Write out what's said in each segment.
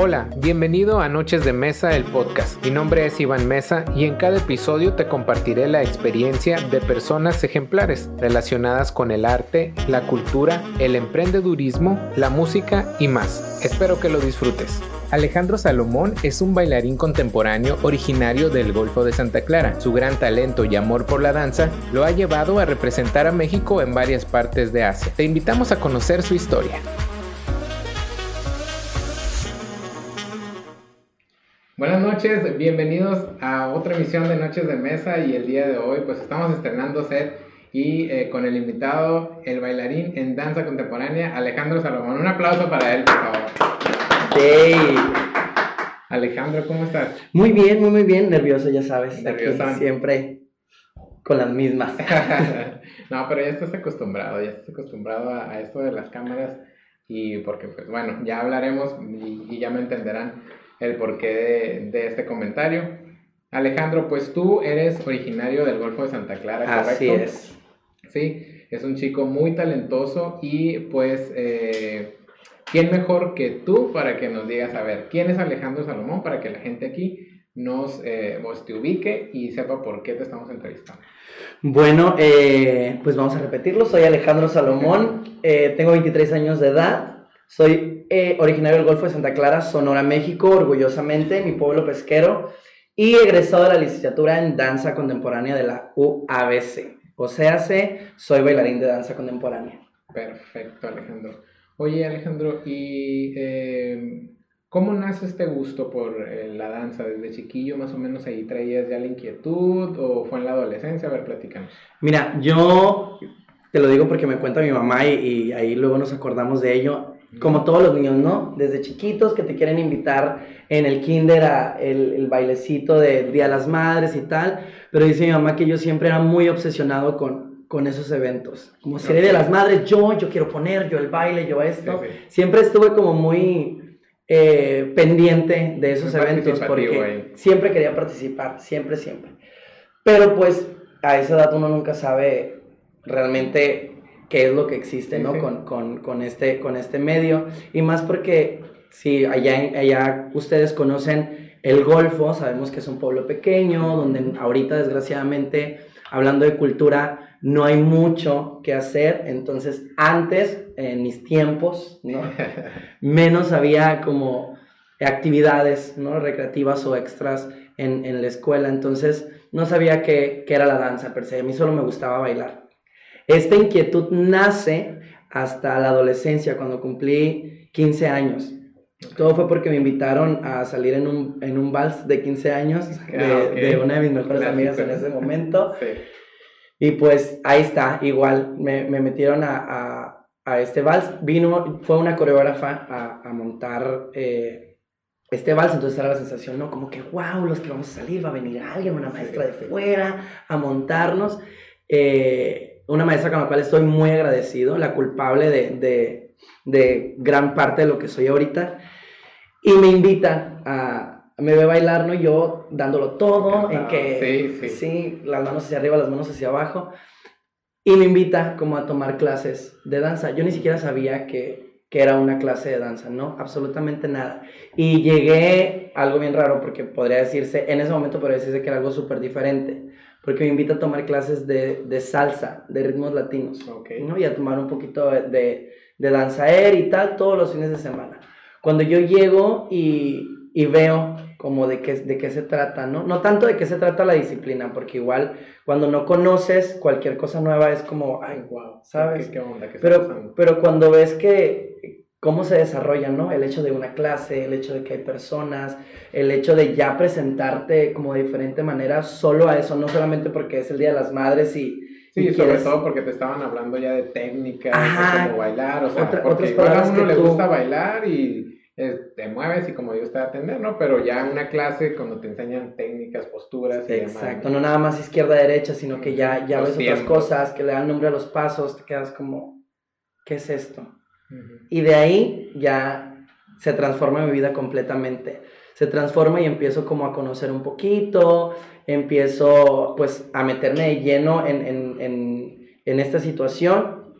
Hola, bienvenido a Noches de Mesa, el podcast. Mi nombre es Iván Mesa y en cada episodio te compartiré la experiencia de personas ejemplares relacionadas con el arte, la cultura, el emprendedurismo, la música y más. Espero que lo disfrutes. Alejandro Salomón es un bailarín contemporáneo originario del Golfo de Santa Clara. Su gran talento y amor por la danza lo ha llevado a representar a México en varias partes de Asia. Te invitamos a conocer su historia. Buenas noches, bienvenidos a otra emisión de Noches de Mesa y el día de hoy pues estamos estrenando set y eh, con el invitado, el bailarín en danza contemporánea, Alejandro Salomón. Un aplauso para él, por favor. Hey. Alejandro, ¿cómo estás? Muy bien, muy muy bien, nervioso, ya sabes. Nervioso. Siempre con las mismas. no, pero ya estás acostumbrado, ya estás acostumbrado a, a, esto de las cámaras y porque pues bueno, ya hablaremos y, y ya me entenderán el porqué de, de, este comentario. Alejandro, pues tú eres originario del Golfo de Santa Clara, ¿correcto? Así es. Sí, es un chico muy talentoso y pues, eh, ¿quién mejor que tú para que nos digas, a ver, quién es Alejandro Salomón para que la gente aquí nos eh, pues, te ubique y sepa por qué te estamos entrevistando? Bueno, eh, pues vamos a repetirlo. Soy Alejandro Salomón, eh, tengo 23 años de edad, soy eh, originario del Golfo de Santa Clara, Sonora, México, orgullosamente, mi pueblo pesquero, y egresado de la licenciatura en danza contemporánea de la UABC. O sea, soy bailarín de danza contemporánea. Perfecto, Alejandro. Oye, Alejandro, ¿y eh, cómo nace este gusto por eh, la danza? ¿Desde chiquillo más o menos ahí traías ya la inquietud o fue en la adolescencia? A ver, platícanos. Mira, yo te lo digo porque me cuenta mi mamá y, y ahí luego nos acordamos de ello como todos los niños, ¿no? Desde chiquitos que te quieren invitar en el kinder a el, el, bailecito de Día de las Madres y tal, pero dice mi mamá que yo siempre era muy obsesionado con, con esos eventos. Como si okay. de las Madres, yo, yo quiero poner, yo el baile, yo esto. Sí, sí. Siempre estuve como muy eh, pendiente de esos muy eventos porque ahí. siempre quería participar, siempre, siempre. Pero pues a esa edad uno nunca sabe realmente qué es lo que existe, ¿no? Con, con, con, este, con este medio. Y más porque, si allá, allá ustedes conocen el Golfo, sabemos que es un pueblo pequeño, donde ahorita desgraciadamente, hablando de cultura, no hay mucho que hacer. Entonces, antes, en mis tiempos, ¿no? Menos había como actividades, ¿no? Recreativas o extras en, en la escuela. Entonces, no sabía qué, qué era la danza per se. A mí solo me gustaba bailar. Esta inquietud nace hasta la adolescencia, cuando cumplí 15 años. Todo fue porque me invitaron a salir en un, en un vals de 15 años de, Ah, de una de mis mejores Clásico. amigas en ese momento. Sí. Y pues ahí está, igual, me, me metieron a, a, a, este vals. Vino, fue una coreógrafa a, a montar eh, este vals, entonces era la sensación, ¿no? Como que, wow, los que vamos a salir, va a venir alguien, una maestra de fuera, a montarnos. Eh, una maestra con la cual estoy muy agradecido, la culpable de, de, de, gran parte de lo que soy ahorita. Y me invita a, me ve bailar, ¿no? Yo dándolo todo, en que, sí, sí. sí, las manos hacia arriba, las manos hacia abajo. Y me invita como a tomar clases de danza. Yo ni siquiera sabía que, que era una clase de danza, ¿no? Absolutamente nada. Y llegué, algo bien raro, porque podría decirse, en ese momento podría decirse que era algo súper diferente porque me invita a tomar clases de, de salsa, de ritmos latinos, okay. ¿no? Y a tomar un poquito de, de, danza aérea y tal, todos los fines de semana. Cuando yo llego y, y veo como de qué, de qué se trata, ¿no? No tanto de qué se trata la disciplina, porque igual cuando no conoces cualquier cosa nueva es como, ay, wow, ¿sabes? ¿Qué, qué onda? ¿Qué pero, pero cuando ves que cómo se desarrolla, ¿no? El hecho de una clase, el hecho de que hay personas, el hecho de ya presentarte como de diferente manera solo a eso, no solamente porque es el Día de las Madres y... Sí, y sobre quieres... todo porque te estaban hablando ya de técnicas, Ajá, de cómo bailar, o sea, otra, porque igual a uno le tú... gusta bailar y eh, te mueves y como Dios te va a atender, ¿no? Pero ya una clase cuando te enseñan técnicas, posturas y Exacto, demás. no nada más izquierda-derecha, sino que ya, ya Los ves tiempos. otras cosas, que le dan nombre a los pasos, te quedas como, ¿qué es esto? Y de ahí ya se transforma mi vida completamente. Se transforma y empiezo como a conocer un poquito, empiezo pues a meterme de lleno en, en, en, en esta situación,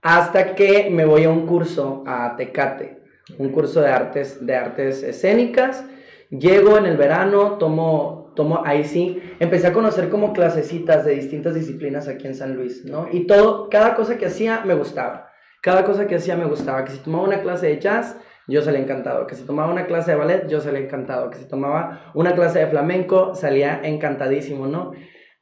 hasta que me voy a un curso a Tecate. un curso de artes, de artes escénicas. Llego en el verano, tomo, tomo, ahí sí, empecé a conocer como clasecitas de distintas disciplinas aquí en San Luis, ¿no? Y todo, cada cosa que hacía me gustaba. Cada cosa que hacía me gustaba. Que si tomaba una clase de jazz, yo salía encantado. Que si tomaba una clase de ballet, yo salía encantado. Que si tomaba una clase de flamenco, salía encantadísimo, ¿no?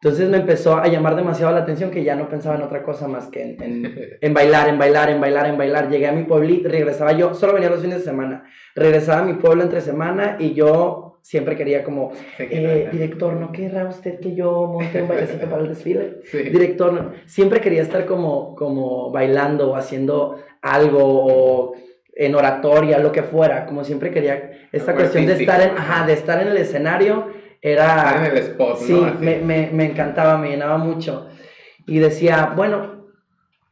Entonces me empezó a llamar demasiado la atención que ya no pensaba en otra cosa más que en, en, bailar, en bailar, en bailar, en bailar. Llegué a mi pueblito, regresaba yo, solo venía los fines de semana. Regresaba a mi pueblo entre semana y yo siempre quería como, eh, director, ¿no querrá usted que yo monte un bailecito para el desfile? Director, no. siempre quería estar como, como bailando o haciendo algo o en oratoria, lo que fuera, como siempre quería esta cuestión de estar, en, ajá, de estar en el escenario era... en el spot, Sí, me, me, me, encantaba, me llenaba mucho. Y decía, bueno,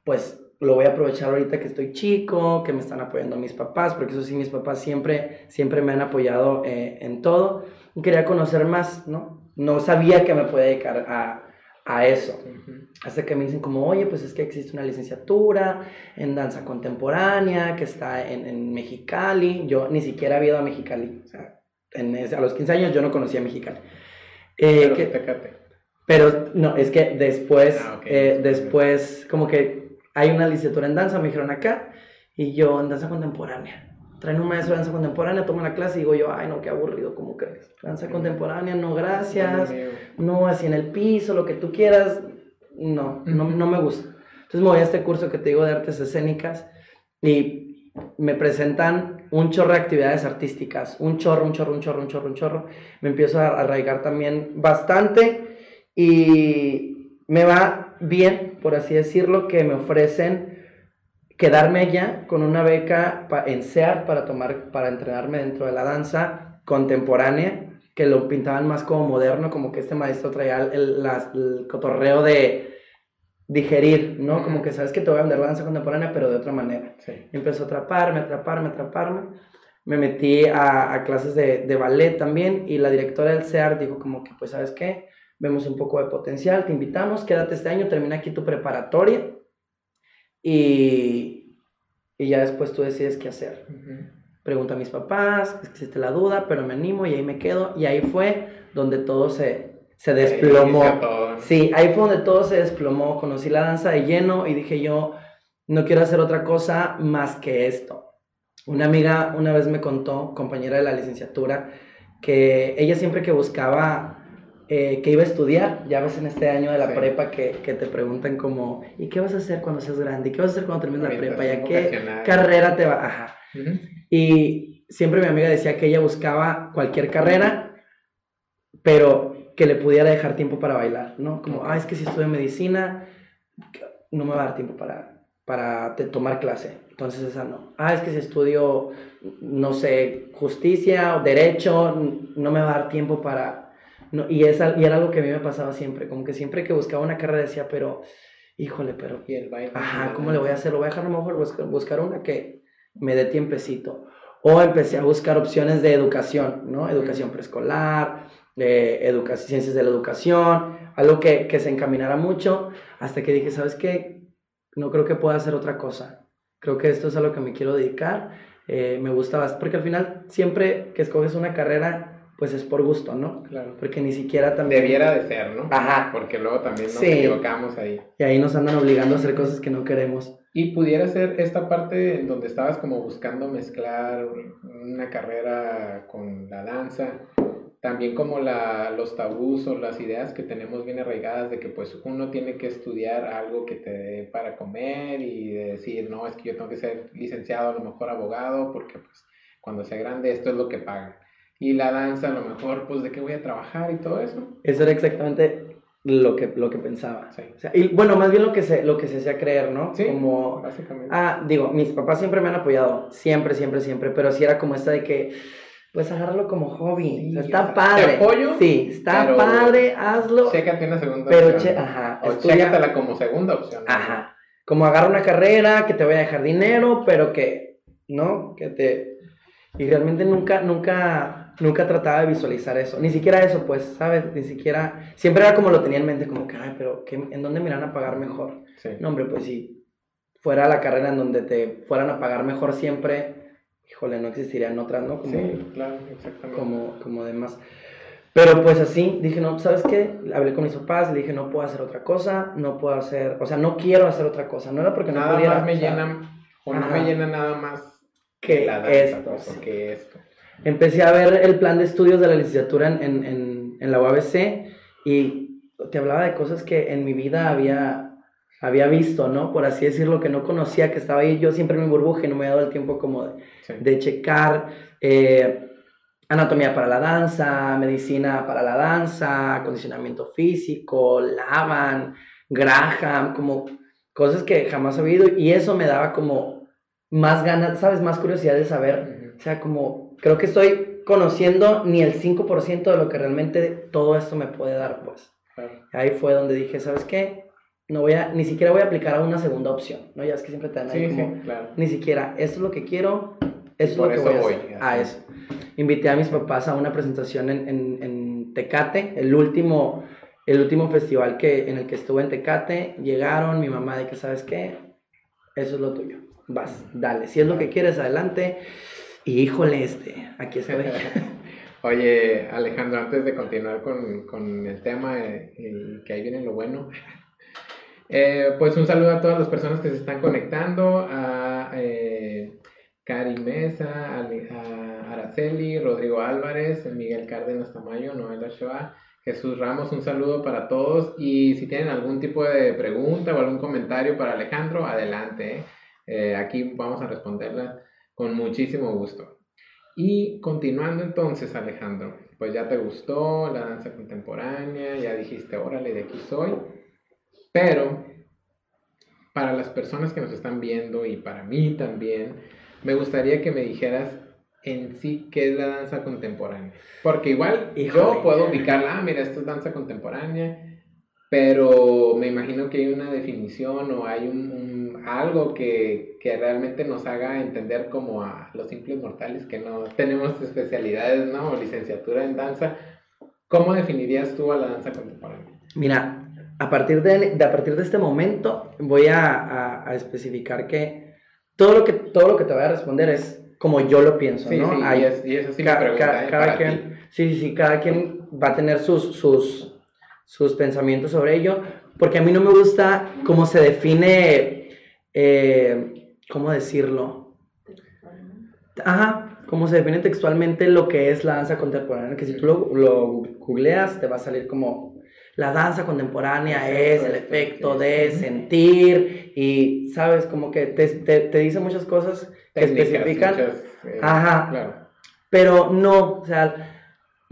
pues lo voy a aprovechar ahorita que estoy chico, que me están apoyando mis papás, porque eso sí, mis papás siempre, siempre me han apoyado eh, en todo. Y quería conocer más, ¿no? No sabía que me podía dedicar a, a eso. Hasta que me dicen como, oye, pues es que existe una licenciatura en danza contemporánea que está en, en Mexicali. Yo ni siquiera había ido a Mexicali. O sea, a los 15 años yo no conocía Mexicali. Eh, pero, pero no, es que después, ah, eh, después, como que hay una licenciatura en danza, me dijeron acá, y yo en danza contemporánea. Traen un maestro de danza contemporánea, toma la clase y digo yo, ay no, qué aburrido, ¿cómo crees? Danza contemporánea, no, gracias. No, así en el piso, lo que tú quieras. No, no, no me gusta. Entonces me voy a este curso que te digo de artes escénicas y me presentan un chorro de actividades artísticas, un chorro, un chorro, un chorro, un chorro, un chorro. Me empiezo a arraigar también bastante y me va bien, por así decirlo, que me ofrecen quedarme allá con una beca en SEAR para, tomar, para entrenarme dentro de la danza contemporánea, que lo pintaban más como moderno, como que este maestro traía el, el cotorreo de digerir, ¿no? Como que sabes que te voy a vender la danza contemporánea, pero de otra manera. Sí. Empezó a atraparme, atraparme, atraparme. Me metí a, a clases de, de, ballet también y la directora del CEAR dijo como que, pues, ¿sabes qué? Vemos un poco de potencial, te invitamos, quédate este año, termina aquí tu preparatoria y, y ya después tú decides qué hacer. Pregunta a mis papás, existe la duda, pero me animo y ahí me quedo. Y ahí fue donde todo se, se desplomó. Sí, ahí fue donde todo se desplomó. Conocí la danza de lleno y dije yo, no quiero hacer otra cosa más que esto. Una amiga una vez me contó, compañera de la licenciatura, que ella siempre que buscaba eh, que iba a estudiar, ya ves en este año de la prepa que, que, te preguntan como, ¿y qué vas a hacer cuando seas grande? ¿Y qué vas a hacer cuando termines la prepa? ¿Y a qué carrera te va? Ajá. Y siempre mi amiga decía que ella buscaba cualquier carrera, pero que le pudiera dejar tiempo para bailar, ¿no? Como, ah, es que si estudio medicina, no me va a dar tiempo para, para tomar clase. Entonces esa no. Ah, es que si estudio, no sé, justicia o derecho, no me va a dar tiempo para... No, y, esa, y era algo que a mí me pasaba siempre, como que siempre que buscaba una carrera decía, pero, híjole, pero... Y el baile. Ajá, ¿cómo le voy a hacer? Lo voy a dejar a lo mejor buscar, buscar una que me dé tiempecito. O empecé a buscar opciones de educación, ¿no? Educación preescolar, de educación, ciencias de la educación, algo que, que se encaminara mucho, hasta que dije, ¿sabes qué? No creo que pueda hacer otra cosa. Creo que esto es a lo que me quiero dedicar. Eh, me gusta bastante, porque al final siempre que escoges una carrera, pues es por gusto, ¿no? Claro. Porque ni siquiera también... Debiera de ser, ¿no? Ajá. Porque luego también nos equivocamos ahí. Y ahí nos andan obligando a hacer cosas que no queremos. Y pudiera ser esta parte en donde estabas como buscando mezclar una carrera con la danza también como la, los tabús o las ideas que tenemos bien arraigadas de que pues uno tiene que estudiar algo que te dé para comer y de decir, no, es que yo tengo que ser licenciado, a lo mejor abogado, porque pues cuando sea grande esto es lo que pagan. Y la danza a lo mejor, pues de qué voy a trabajar y todo eso. Eso era exactamente lo que, lo que pensaba. y bueno, más bien lo que se, lo que se hacía creer, ¿no? Sí, como, básicamente. Ah, digo, mis papás siempre me han apoyado, siempre, siempre, siempre, pero sí era como esta de que pues agárralo como hobby. está padre. Te apoyo. Sí, está padre, hazlo. Chécate una segunda pero opción. Che, ajá. O chécatela como segunda opción. Ajá. Como agarra una carrera que te vaya a dejar dinero, pero que, ¿no? Que te... Y realmente nunca, nunca, nunca trataba de visualizar eso. Ni siquiera eso, pues, ¿sabes? Ni siquiera... Siempre era como lo tenía en mente, como que, ay, pero ¿qué, ¿en dónde me irán a pagar mejor? Sí. No, hombre, pues si fuera la carrera en donde te fueran a pagar mejor siempre híjole, no existirían otras, ¿no? Como, sí, claro, exactamente. Como, como demás. Pero pues así, dije, no, ¿sabes qué? Hablé con mis papás, le dije, no puedo hacer otra cosa, no puedo hacer, o sea, no quiero hacer otra cosa. No era porque no nada pudiera. Más me llena, o no me llena nada más que la danza, esto, que esto. Empecé a ver el plan de estudios de la licenciatura en, en, en, la UABC y te hablaba de cosas que en mi vida había, había visto, ¿no? Por así decirlo, que no conocía, que estaba ahí yo siempre en mi burbuja y no me había dado el tiempo como de, de checar. Eh, anatomía para la danza, medicina para la danza, acondicionamiento físico, Lavan, Graham, como cosas que jamás he oído y eso me daba como más ganas, ¿sabes? Más curiosidad de saber, o sea, como creo que estoy conociendo ni el 5% de lo que realmente todo esto me puede dar, pues. Ahí fue donde dije, ¿sabes qué? No voy a, ni siquiera voy a aplicar a una segunda opción, ¿no? Ya es que siempre te dan ahí como, ni siquiera, esto es lo que quiero, eso es lo que voy, a A eso. Invité a mis papás a una presentación en, en, en, Tecate, el último, el último festival que, en el que estuve en Tecate. Llegaron, mi mamá de que, ¿sabes qué? Eso es lo tuyo. Vas, dale. Si es lo que quieres, adelante. Híjole, este, aquí estoy. Oye, Alejandro, antes de continuar con, con el tema, eh, que ahí viene lo bueno, eh, pues un saludo a todas las personas que se están conectando, a eh, Mesa, a Araceli, Rodrigo Álvarez, Miguel Cárdenas Tamayo, Noel Ochoa, Jesús Ramos, un saludo para todos y si tienen algún tipo de pregunta o algún comentario para Alejandro, adelante. Eh, aquí vamos a responderla con muchísimo gusto. Y continuando entonces, Alejandro, pues ya te gustó la danza contemporánea, ya dijiste, órale, de aquí soy, pero para las personas que nos están viendo y para mí también, me gustaría que me dijeras en sí qué es la danza contemporánea. Porque igual yo puedo ubicarla, ah, mira, esto es danza contemporánea, pero me imagino que hay una definición o hay un, algo que, que, realmente nos haga entender como a los simples mortales que no tenemos especialidades, ¿no? O licenciatura en danza. ¿Cómo definirías tú a la danza contemporánea? Mira, a partir de, de a partir de este momento voy a, a, a especificar que todo lo que, todo lo que te voy a responder es como yo lo pienso, ¿no? Sí, y, es, y eso sí me pregunta, ¿eh? cada quien, Sí, sí, cada quien va a tener sus, sus, sus pensamientos sobre ello, porque a mí no me gusta cómo se define, eh, ¿cómo decirlo? Ajá, cómo se define textualmente lo que es la danza contemporánea, que si tú lo, lo googleas te va a salir como la danza contemporánea es el efecto de sentir y, ¿sabes? Como que te, te, dice muchas cosas que especifican. Eh, Ajá. Claro. Pero no, o sea,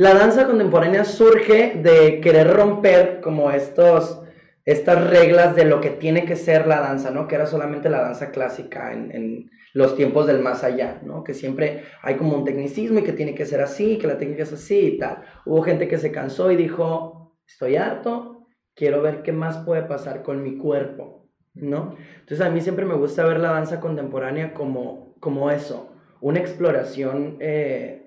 la danza contemporánea surge de querer romper como estos, estas reglas de lo que tiene que ser la danza, ¿no? Que era solamente la danza clásica en, los tiempos del más allá, ¿no? Que siempre hay como un tecnicismo y que tiene que ser así, que la técnica es así y tal. Hubo gente que se cansó y dijo, estoy harto, quiero ver qué más puede pasar con mi cuerpo, ¿no? Entonces a mí siempre me gusta ver la danza contemporánea como, como eso, una exploración, eh,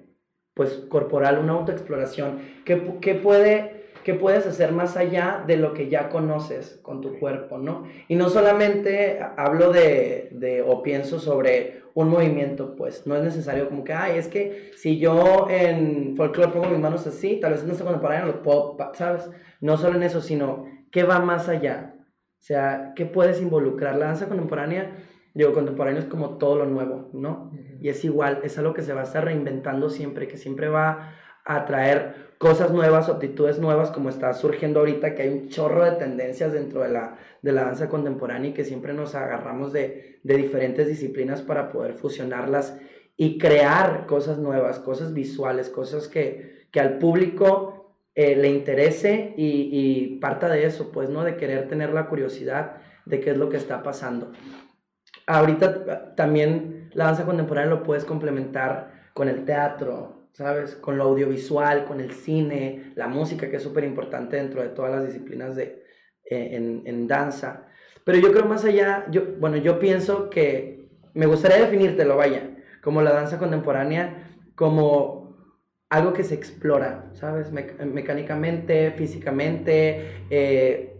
pues corporal, una autoexploración, que, que puede que puedes hacer más allá de lo que ya conoces con tu cuerpo, ¿no? Y no solamente hablo de, de, o pienso sobre un movimiento, pues no es necesario como que, ay, es que si yo en folclore pongo mis manos así, tal vez no se contemporánea lo puedo, ¿sabes? No solo en eso, sino qué va más allá. O sea, ¿qué puedes involucrar? La danza contemporánea, digo, contemporánea es como todo lo nuevo, ¿no? Y es igual, es algo que se va a estar reinventando siempre, que siempre va a traer cosas nuevas, aptitudes nuevas, como está surgiendo ahorita, que hay un chorro de tendencias dentro de la, de la danza contemporánea y que siempre nos agarramos de, de diferentes disciplinas para poder fusionarlas y crear cosas nuevas, cosas visuales, cosas que, que al público eh, le interese y, y, parta de eso, pues, ¿no? De querer tener la curiosidad de qué es lo que está pasando. Ahorita también la danza contemporánea lo puedes complementar con el teatro, ¿sabes? Con lo audiovisual, con el cine, la música, que es súper importante dentro de todas las disciplinas de, eh, en, en, danza. Pero yo creo más allá, yo, bueno, yo pienso que me gustaría definírtelo, vaya, como la danza contemporánea, como algo que se explora, ¿sabes? mecánicamente, físicamente, eh,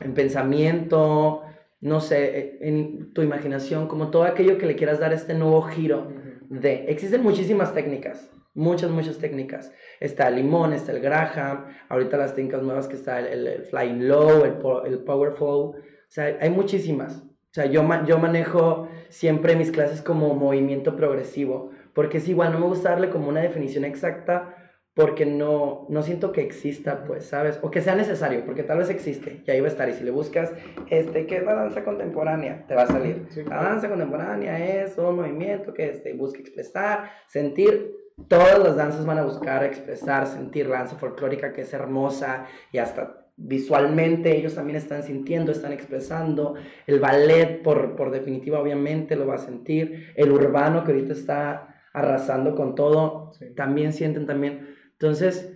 en pensamiento, no sé, en tu imaginación, como todo aquello que le quieras dar este nuevo giro de. Existen muchísimas técnicas, muchas, muchas técnicas. Está el limón, está el Graham, ahorita las técnicas nuevas que está el, el, Flying Low, el, el Powerful. O sea, hay muchísimas. O sea, yo, yo manejo siempre mis clases como movimiento progresivo, porque es igual, no me gusta darle como una definición exacta, porque no, no siento que exista, pues, ¿sabes? O que sea necesario, porque tal vez existe, y ahí va a estar. Y si le buscas, este, ¿qué es la danza contemporánea? Te va a salir. La danza contemporánea es un movimiento que este, busca expresar, sentir. Todas las danzas van a buscar expresar, sentir la danza folclórica que es hermosa y hasta visualmente ellos también están sintiendo, están expresando. El ballet, por, por definitiva, obviamente lo va a sentir. El urbano que ahorita está arrasando con todo, también sienten también entonces,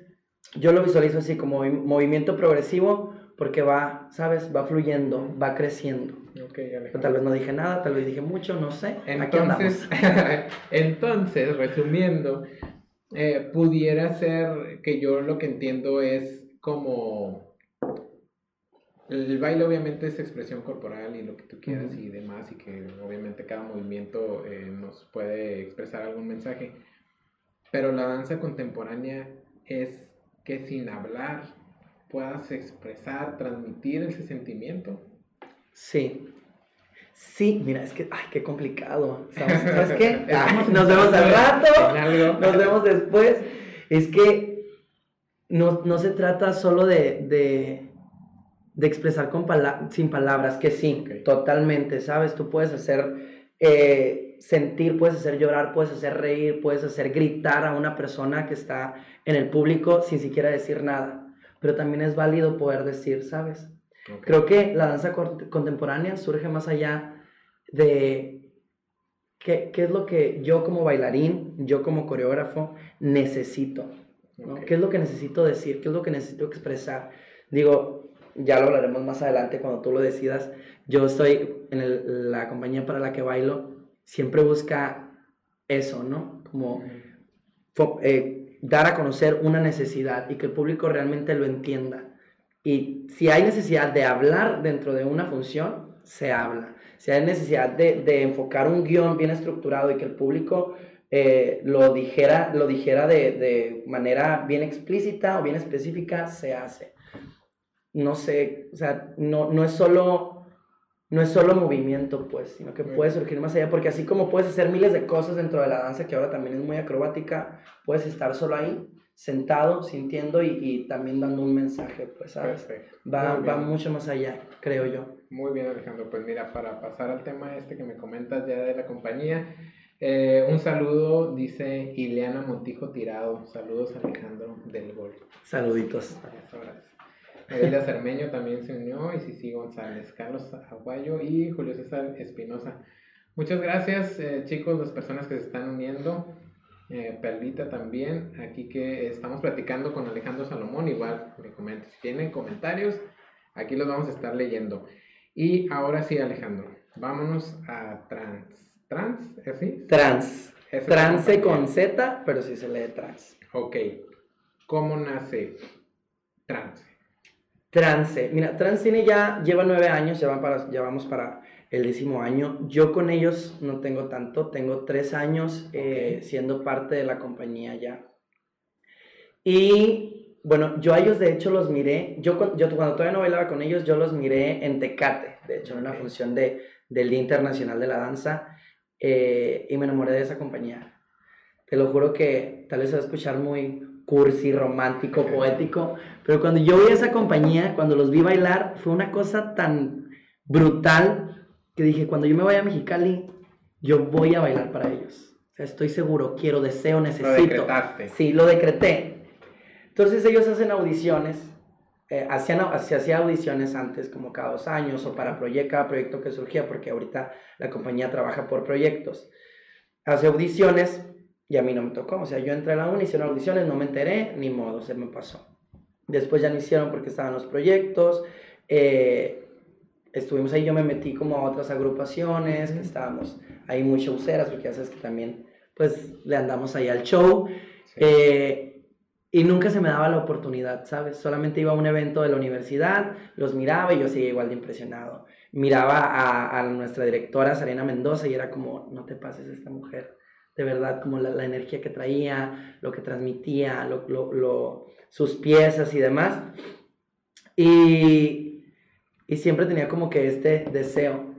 yo lo visualizo así como movimiento progresivo porque va, ¿sabes? Va fluyendo, va creciendo. tal vez no dije nada, tal vez dije mucho, no sé. Entonces, entonces resumiendo, eh, pudiera ser que yo lo que entiendo es como el baile obviamente es expresión corporal y lo que tú quieras y demás y que obviamente cada movimiento eh, nos puede expresar algún mensaje pero la danza contemporánea es que sin hablar puedas expresar, transmitir ese sentimiento. Sí. Sí, mira, es que, ay, qué complicado. ¿Sabes, qué? nos vemos al rato, nos vemos después. Es que no, se trata solo de, de, expresar con sin palabras, que sí, totalmente, ¿sabes? Tú puedes hacer eh, sentir, puedes hacer llorar, puedes hacer reír, puedes hacer gritar a una persona que está en el público sin siquiera decir nada. Pero también es válido poder decir, ¿sabes? Creo que la danza contemporánea surge más allá de qué, es lo que yo como bailarín, yo como coreógrafo necesito. ¿Qué es lo que necesito decir? ¿Qué es lo que necesito expresar? Digo, ya lo hablaremos más adelante cuando tú lo decidas. Yo estoy en la compañía para la que bailo siempre busca eso, ¿no? Como eh, dar a conocer una necesidad y que el público realmente lo entienda. Y si hay necesidad de hablar dentro de una función, se habla. Si hay necesidad de, enfocar un guion bien estructurado y que el público eh, lo dijera, lo dijera de, de, manera bien explícita o bien específica, se hace. No sé, o sea, no, no es solo no es solo movimiento, pues, sino que puede surgir más allá, porque así como puedes hacer miles de cosas dentro de la danza, que ahora también es muy acrobática, puedes estar solo ahí, sentado, sintiendo y, también dando un mensaje, pues, ¿sabes? Perfecto. Va, va mucho más allá, creo yo. Muy bien, Alejandro. Pues mira, para pasar al tema este que me comentas ya de la compañía, eh, un saludo, dice Ileana Montijo Tirado. Saludos, Alejandro del Gol. Saluditos. Elia Cermeño también se unió, y Sisi González, Carlos Aguayo y Julio César Espinosa. Muchas gracias, eh, chicos, las personas que se están uniendo. Eh, Perlita también, aquí que estamos platicando con Alejandro Salomón, igual me comenta. Si tienen comentarios, aquí los vamos a estar leyendo. Y ahora sí, Alejandro, vámonos a trans. ¿Trans? ¿Así? Trans. Trance con Z, pero sí se lee trans. Ok. ¿Cómo nace trans? Trance. Mira, Transcine ya lleva nueve años, ya, para, ya vamos para el décimo año. Yo con ellos no tengo tanto, tengo tres años eh, siendo parte de la compañía ya. Y bueno, yo a ellos de hecho los miré, yo, yo cuando todavía no bailaba con ellos, yo los miré en Tecate, de hecho en una función de, del Día Internacional de la Danza, eh, y me enamoré de esa compañía. Te lo juro que tal vez se va a escuchar muy, cursi, romántico, poético, pero cuando yo vi a esa compañía, cuando los vi bailar, fue una cosa tan brutal que dije, cuando yo me vaya a Mexicali, yo voy a bailar para ellos. O sea, estoy seguro, quiero, deseo, necesito. Lo Sí, lo decreté. Entonces ellos hacen audiciones, eh, hacían, se hacía audiciones antes, como cada dos años, o para proyecto, cada proyecto que surgía, porque ahorita la compañía trabaja por proyectos. Hace audiciones y a mí no me tocó. O sea, yo entré a la uni, hicieron audiciones, no me enteré, ni modo, se me pasó. Después ya no hicieron porque estaban los proyectos. Eh, estuvimos ahí, yo me metí como a otras agrupaciones, estábamos ahí muy showceras, porque ya sabes que también, pues, le andamos ahí al show. Eh, y nunca se me daba la oportunidad, ¿sabes? Solamente iba a un evento de la universidad, los miraba y yo seguía igual de impresionado. Miraba a, a nuestra directora, Serena Mendoza, y era como, no te pases esta mujer de verdad, como la, energía que traía, lo que transmitía, lo, sus piezas y demás. Y, y siempre tenía como que este deseo.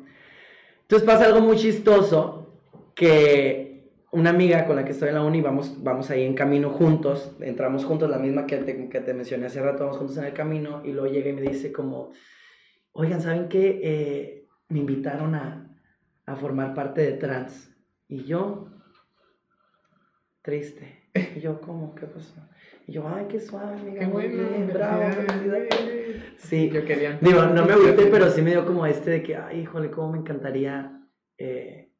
Entonces pasa algo muy chistoso que una amiga con la que estoy en la uni, vamos, vamos ahí en camino juntos, entramos juntos, la misma que te, que te mencioné hace rato, vamos juntos en el camino y luego llega y me dice como, oigan, ¿saben qué? Eh, me invitaron a, a formar parte de trans. Y yo, triste. Y yo, ¿cómo? ¿Qué pasó? Y yo, ay, qué suave, amiga. Qué bueno, bien, bravo, Sí, yo quería. Digo, no me gusté, pero sí me dio como este de que, ay, híjole, cómo me encantaría, eh,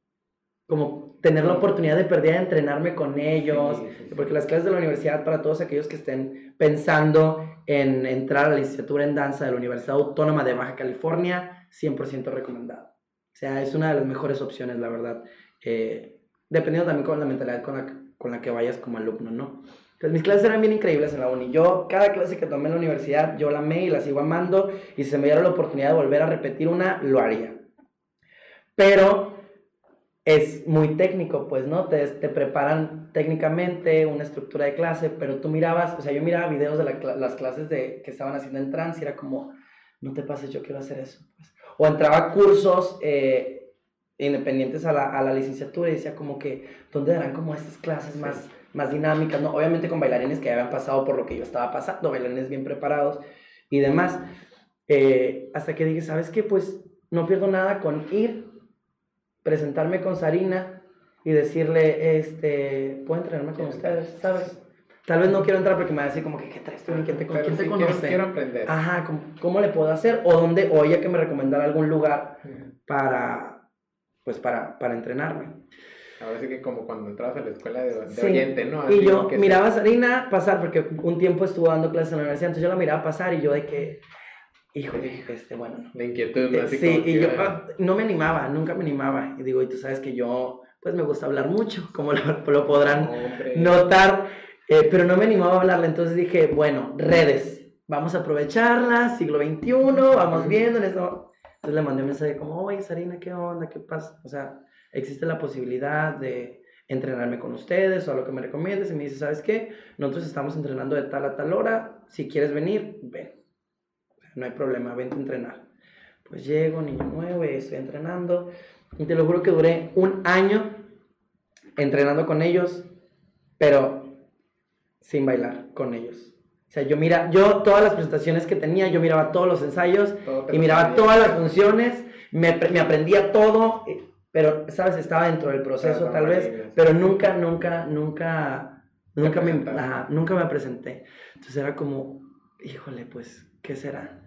como tener la oportunidad de perder a entrenarme con ellos. Porque las clases de la universidad, para todos aquellos que estén pensando en entrar a la licenciatura en danza de la Universidad Autónoma de Baja California, 100% recomendado. O sea, es una de las mejores opciones, la verdad. Eh, dependiendo también con la mentalidad con la con la que vayas como alumno, ¿no? Entonces mis clases eran bien increíbles en la uni. Yo, cada clase que tomé en la universidad, yo la amé y la sigo amando. Y si me diera la oportunidad de volver a repetir una, lo haría. Pero es muy técnico, pues, ¿no? Te, te preparan técnicamente una estructura de clase, pero tú mirabas, o sea, yo miraba videos de las clases de, que estaban haciendo en trans y era como, no te pases, yo quiero hacer eso. Pues. O entraba a cursos eh, independientes a la, a la, licenciatura y decía como que, ¿dónde darán como estas clases más, más dinámicas? ¿no? Obviamente con bailarines que ya habían pasado por lo que yo estaba pasando, bailarines bien preparados y demás. Eh, hasta que dije, ¿sabes qué? Pues no pierdo nada con ir, presentarme con Sarina y decirle, este, ¿puedo entrenarme con ustedes? ¿Sabes? Tal vez no quiero entrar porque me va a decir como que, ¿qué traes tú? ¿Quién te, ¿con quién te conoce? Quiero, aprender. Ajá, ¿cómo, ¿cómo, le puedo hacer? O dónde, o ella que me recomendara algún lugar para pues para, para entrenarme. Ahora sí que como cuando entrabas a la escuela de, de oyente, ¿no? y yo miraba a Sarina pasar, porque un tiempo estuvo dando clases en la universidad, entonces yo la miraba pasar y yo de que, híjole, este, bueno. La inquietud, ¿no? Así sí, y yo ah, no me animaba, nunca me animaba. Y digo, y tú sabes que yo, pues me gusta hablar mucho, como lo, lo podrán notar, eh, pero no me animaba a hablarle, entonces dije, bueno, redes, vamos a aprovecharlas, siglo XXI, vamos viendo en eso entonces le mandé un mensaje como, oye, Sarina, ¿qué onda? ¿Qué pasa? O sea, existe la posibilidad de entrenarme con ustedes o a lo que me recomiendes. Y me dice, ¿sabes qué? Nosotros estamos entrenando de tal a tal hora. Si quieres venir, ven. No hay problema, vente a entrenar. Pues llego, niño nuevo, estoy entrenando. Y te lo juro que duré un año entrenando con ellos, pero sin bailar con ellos. O sea, yo mira, yo todas las presentaciones que tenía, yo miraba todos los ensayos y miraba todas las funciones, me, me, aprendía todo, eh, pero, ¿sabes? Estaba dentro del proceso tal vez, pero nunca, nunca, nunca, nunca me, nunca me presenté. Entonces era como, híjole, pues, ¿qué será?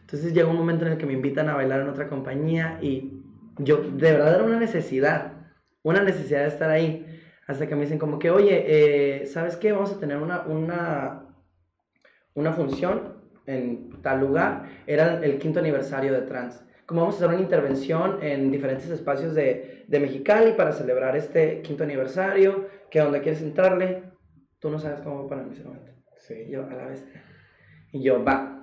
Entonces llega un momento en el que me invitan a bailar en otra compañía y yo, de verdad era una necesidad, una necesidad de estar ahí. Hasta que me dicen como que, oye, eh, ¿sabes qué? Vamos a tener una, una una función en tal lugar, era el quinto aniversario de Trans. Como vamos a hacer una intervención en diferentes espacios de, de Mexicali para celebrar este quinto aniversario, que donde quieres entrarle, tú no sabes cómo para en ese momento. Sí. yo, a la vez. Y yo, va.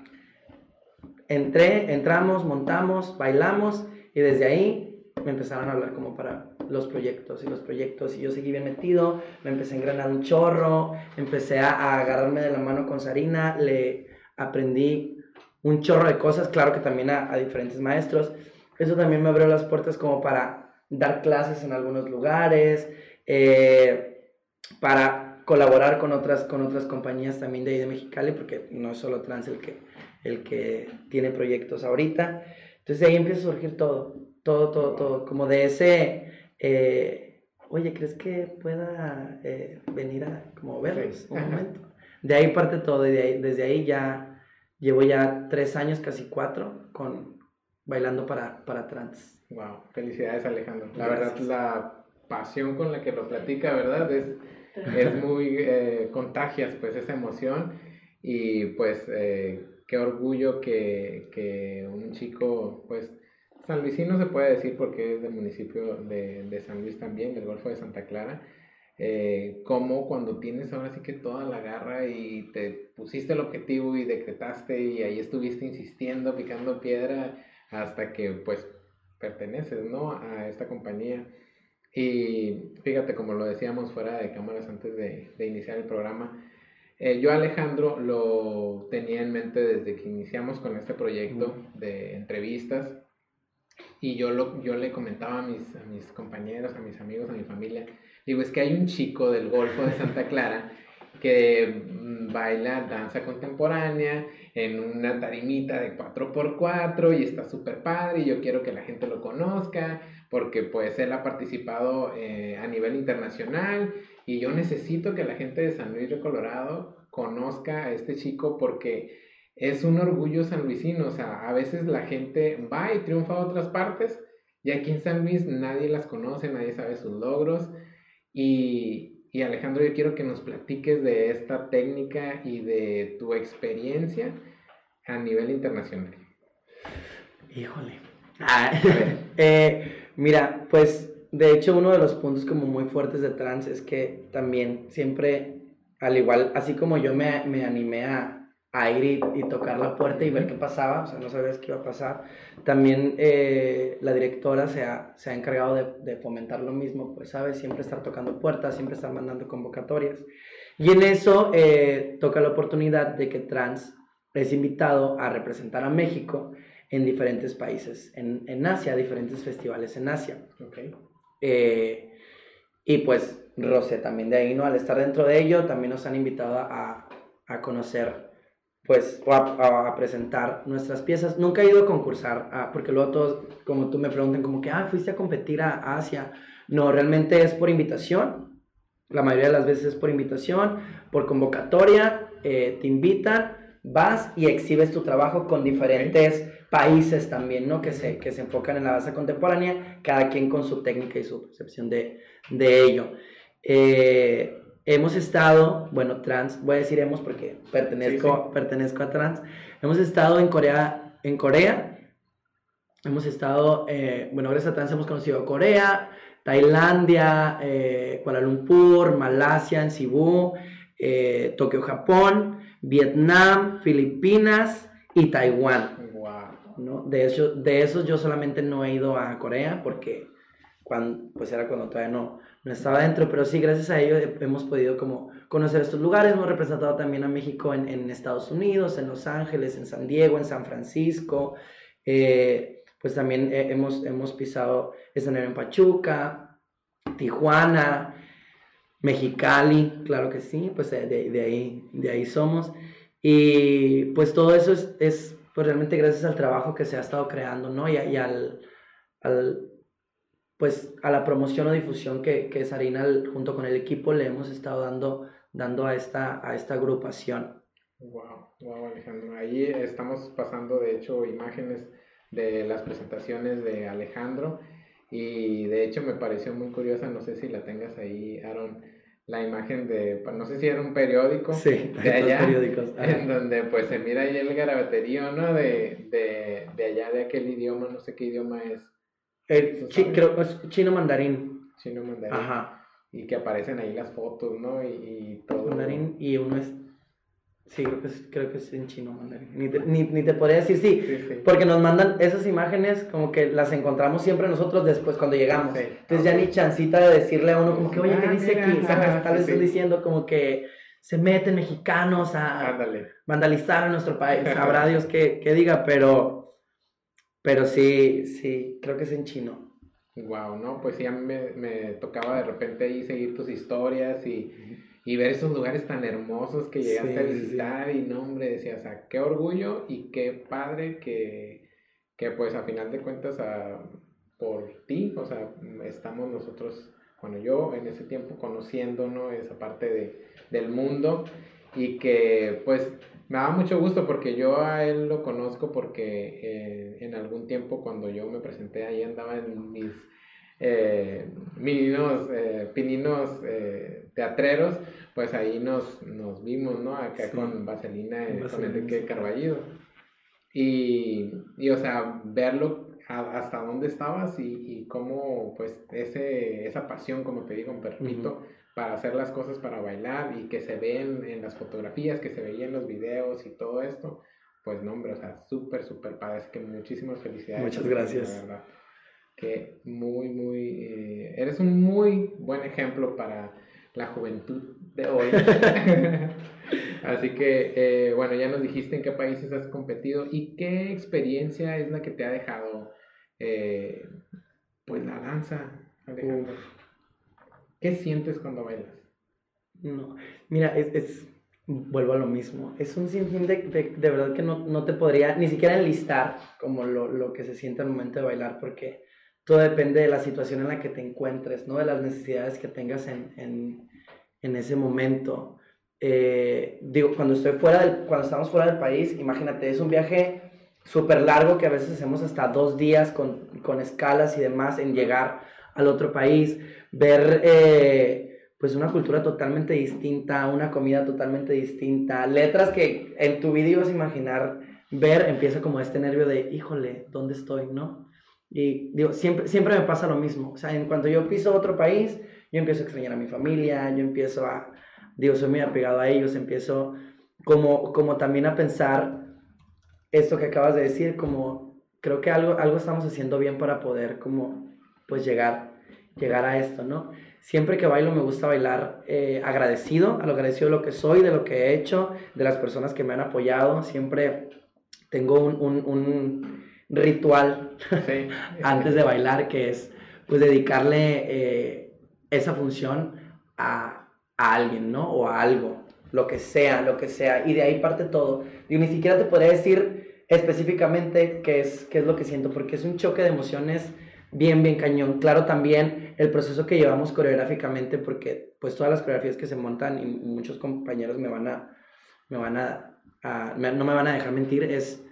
Entré, entramos, montamos, bailamos, y desde ahí me empezaron a hablar como para los proyectos y los proyectos y yo seguí bien metido, me empecé a engranar un chorro, empecé a, agarrarme de la mano con Sarina, le aprendí un chorro de cosas, claro que también a, diferentes maestros. Eso también me abrió las puertas como para dar clases en algunos lugares, eh, para colaborar con otras, con otras compañías también de ahí de Mexicali, porque no es solo Trans el que, el que tiene proyectos ahorita. Entonces de ahí empieza a surgir todo, todo, todo, todo, como de ese eh, oye, ¿crees que pueda eh, venir a como verlos un momento? De ahí parte todo, y desde ahí ya llevo ya tres años, casi cuatro, con bailando para, para trans. Wow, felicidades Alejandro. La verdad, la pasión con la que lo platica, ¿verdad? Es, es muy eh, contagias pues esa emoción y pues eh, qué orgullo que, que un chico pues San Luisino se puede decir porque es del municipio de, de San Luis también, del Golfo de Santa Clara. Eh, como cuando tienes ahora sí que toda la garra y te pusiste el objetivo y decretaste y ahí estuviste insistiendo, picando piedra hasta que pues perteneces, ¿no? A esta compañía. Y fíjate, como lo decíamos fuera de cámaras antes de, de iniciar el programa, eh, yo Alejandro lo tenía en mente desde que iniciamos con este proyecto de entrevistas y yo, lo, yo le comentaba a mis, a mis compañeros, a mis amigos, a mi familia, digo, es que hay un chico del Golfo de Santa Clara que mm, baila danza contemporánea en una tarimita de 4x4 y está súper padre y yo quiero que la gente lo conozca porque pues él ha participado eh, a nivel internacional y yo necesito que la gente de San Luis de Colorado conozca a este chico porque es un orgullo sanluisino, o sea, a veces la gente va y triunfa a otras partes y aquí en San Luis nadie las conoce, nadie sabe sus logros y, y Alejandro, yo quiero que nos platiques de esta técnica y de tu experiencia a nivel internacional. Híjole. Ah, eh, mira, pues de hecho uno de los puntos como muy fuertes de trans es que también siempre, al igual, así como yo me, me animé a, a ir y, tocar la puerta y ver qué pasaba, o sea, no sabías qué iba a pasar. También eh, la directora se ha, se ha encargado de, de, fomentar lo mismo, pues, ¿sabes? Siempre estar tocando puertas, siempre estar mandando convocatorias. Y en eso eh, toca la oportunidad de que Trans es invitado a representar a México en diferentes países, en, en Asia, diferentes festivales en Asia. Okay. Eh, y pues Rosé también de ahí, ¿no? Al estar dentro de ello, también nos han invitado a, a conocer pues, a, presentar nuestras piezas. Nunca he ido a concursar, ah, porque luego todos, como tú me preguntan, como que, ah, fuiste a competir a Asia. No, realmente es por invitación. La mayoría de las veces es por invitación, por convocatoria, eh, te invitan, vas y exhibes tu trabajo con diferentes países también, ¿no? Que se, que se enfocan en la danza contemporánea, cada quien con su técnica y su percepción de, de ello. Eh, hemos estado, bueno, trans, voy a decir hemos porque pertenezco, sí, sí. pertenezco a trans, hemos estado en Corea, en Corea, hemos estado, eh, bueno, gracias a trans hemos conocido Corea, Tailandia, eh, Kuala Lumpur, Malasia, en Cebu, eh, Tokio, Japón, Vietnam, Filipinas y Taiwán. Wow. ¿no? De, hecho, de esos yo solamente no he ido a Corea porque cuando, pues era cuando todavía no, no estaba dentro, pero sí, gracias a ello hemos podido como conocer estos lugares, hemos representado también a México en, en Estados Unidos, en Los Ángeles, en San Diego, en San Francisco, eh, pues también eh, hemos, hemos pisado escenario en Pachuca, Tijuana, Mexicali, claro que sí, pues de, de, ahí, de ahí somos, y pues todo eso es, es pues realmente gracias al trabajo que se ha estado creando, ¿no? Y, y al, al pues a la promoción o difusión que, que Sarinal junto con el equipo le hemos estado dando, dando a, esta, a esta agrupación. Wow, wow Alejandro. Ahí estamos pasando de hecho imágenes de las presentaciones de Alejandro y de hecho me pareció muy curiosa, no sé si la tengas ahí, Aaron, la imagen de, no sé si era un periódico sí, de allá, periódicos. en donde pues se mira ahí el garabaterío, ¿no? De, de, de allá, de aquel idioma, no sé qué idioma es. El chi, creo es chino mandarín. Chino mandarín. Ajá. Y que aparecen ahí las fotos, ¿no? Y, y todo. Mandarín y uno es. Sí, creo que es, creo que es en chino mandarín. Ni te, ni, ni te podría decir sí, sí, sí, porque nos mandan esas imágenes como que las encontramos siempre nosotros después cuando llegamos. Sí. Entonces ya ni chancita de decirle a uno como que, oye, ¿qué dice aquí? ¿Sabes? Tal vez están diciendo como que se meten mexicanos a Ándale. vandalizar a nuestro país. Sabrá Dios qué, qué diga, pero pero sí, sí, creo que es en chino. Wow, no, pues sí, a mí me, me tocaba de repente ahí seguir tus historias y, y ver esos lugares tan hermosos que llegaste sí, a visitar sí. y no, hombre, decía, o sea, qué orgullo y qué padre que, que pues a final de cuentas a, por ti, o sea, estamos nosotros, bueno, yo en ese tiempo conociendo, ¿no? Esa parte de, del mundo y que pues me daba mucho gusto porque yo a él lo conozco porque eh, en algún tiempo cuando yo me presenté ahí andaba en mis eh, mininos, eh, pininos eh, teatreros, pues ahí nos, nos vimos, ¿no? Acá sí. con Vaselina, eh, con Enrique Carballido. Y, y, o sea, verlo a, hasta dónde estabas y, y cómo, pues, ese, esa pasión, como te digo, permito, uh -huh para hacer las cosas para bailar y que se ven en las fotografías, que se veían en los videos y todo esto, pues no, hombre, o sea, súper, súper padre. Así que muchísimas felicidades. Muchas gracias. que muy, muy, eh, eres un muy buen ejemplo para la juventud de hoy. Así que, eh, bueno, ya nos dijiste en qué países has competido y qué experiencia es la que te ha dejado, eh, pues, la danza, ¿Qué sientes cuando bailas? No, mira, es, vuelvo a lo mismo, es un sinfín de, de, verdad que no, no, te podría ni siquiera enlistar como lo, lo que se siente al momento de bailar, porque todo depende de la situación en la que te encuentres, ¿no? De las necesidades que tengas en, en, en ese momento. Eh, digo, cuando estoy fuera del, cuando estamos fuera del país, imagínate, es un viaje súper largo que a veces hacemos hasta dos días con, con, escalas y demás en llegar al otro país, ver eh, pues una cultura totalmente distinta, una comida totalmente distinta, letras que en tu video vas a imaginar ver, empieza como este nervio de, híjole, ¿dónde estoy? ¿No? Y digo, siempre, siempre me pasa lo mismo, o sea, en cuanto yo piso otro país, yo empiezo a extrañar a mi familia, yo empiezo a, digo, soy muy apegado a ellos, empiezo como, como también a pensar esto que acabas de decir, como creo que algo, algo estamos haciendo bien para poder como pues llegar, llegar a esto, ¿no? Siempre que bailo me gusta bailar eh, agradecido, a lo agradecido de lo que soy, de lo que he hecho, de las personas que me han apoyado, siempre tengo un, un, un ritual antes de bailar que es pues dedicarle eh, esa función a, a alguien, ¿no? O a algo, lo que sea, lo que sea. Y de ahí parte todo. Yo ni siquiera te podría decir específicamente qué es, qué es lo que siento, porque es un choque de emociones bien, bien cañón. Claro, también el proceso que llevamos coreográficamente, porque pues todas las coreografías que se montan y muchos compañeros me van a, me van a, no me van a dejar mentir, es,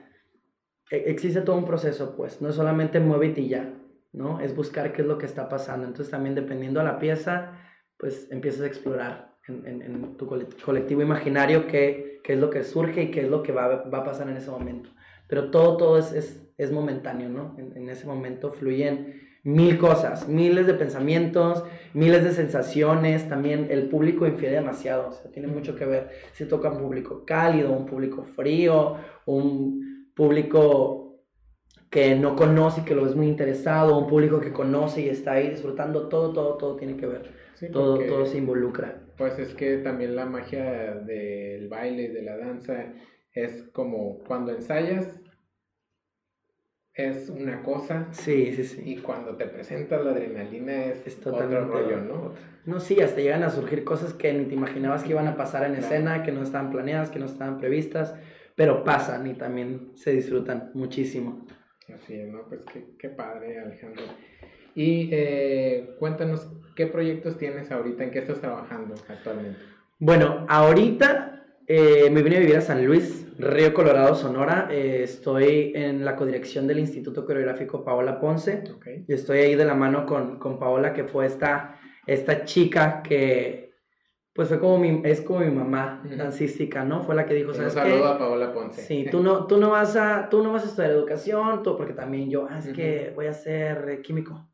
e, existe todo un proceso, pues, no solamente mueve y ya, ¿no? Es buscar qué es lo que está pasando. Entonces también dependiendo de la pieza, pues empiezas a explorar en, en, tu colectivo imaginario qué, qué, es lo que surge y qué es lo que va, va a pasar en ese momento. Pero todo, todo es, es, es momentáneo, ¿no? En, en, ese momento fluyen mil cosas, miles de pensamientos, miles de sensaciones. También el público infiere demasiado, o sea, tiene mucho que ver si toca un público cálido, un público frío, un público que no conoce y que lo es muy interesado, un público que conoce y está ahí disfrutando, todo, todo, todo tiene que ver todo, todo se involucra. Pues es que también la magia del baile, de la danza, es como cuando ensayas es una cosa. Sí, sí, sí. Y cuando te presentas la adrenalina es, otro rollo, ¿no? No, sí, hasta llegan a surgir cosas que ni te imaginabas que iban a pasar en escena, que no estaban planeadas, que no estaban previstas, pero pasan y también se disfrutan muchísimo. Así es, ¿no? Pues qué, qué padre, Alejandro. Y eh, cuéntanos qué proyectos tienes ahorita, en qué estás trabajando actualmente. Bueno, ahorita eh, me vine a vivir a San Luis, Río Colorado, Sonora. Eh, estoy en la codirección del Instituto Coreográfico Paola Ponce. Y estoy ahí de la mano con, con Paola, que fue esta, esta chica que pues fue como mi, es como mi mamá dancística, ¿no? Fue la que dijo, ¿sabes Un a Paola Ponce. Sí, tú no, tú no vas a, tú no vas a estudiar educación, tú, porque también yo, ah, es que voy a ser químico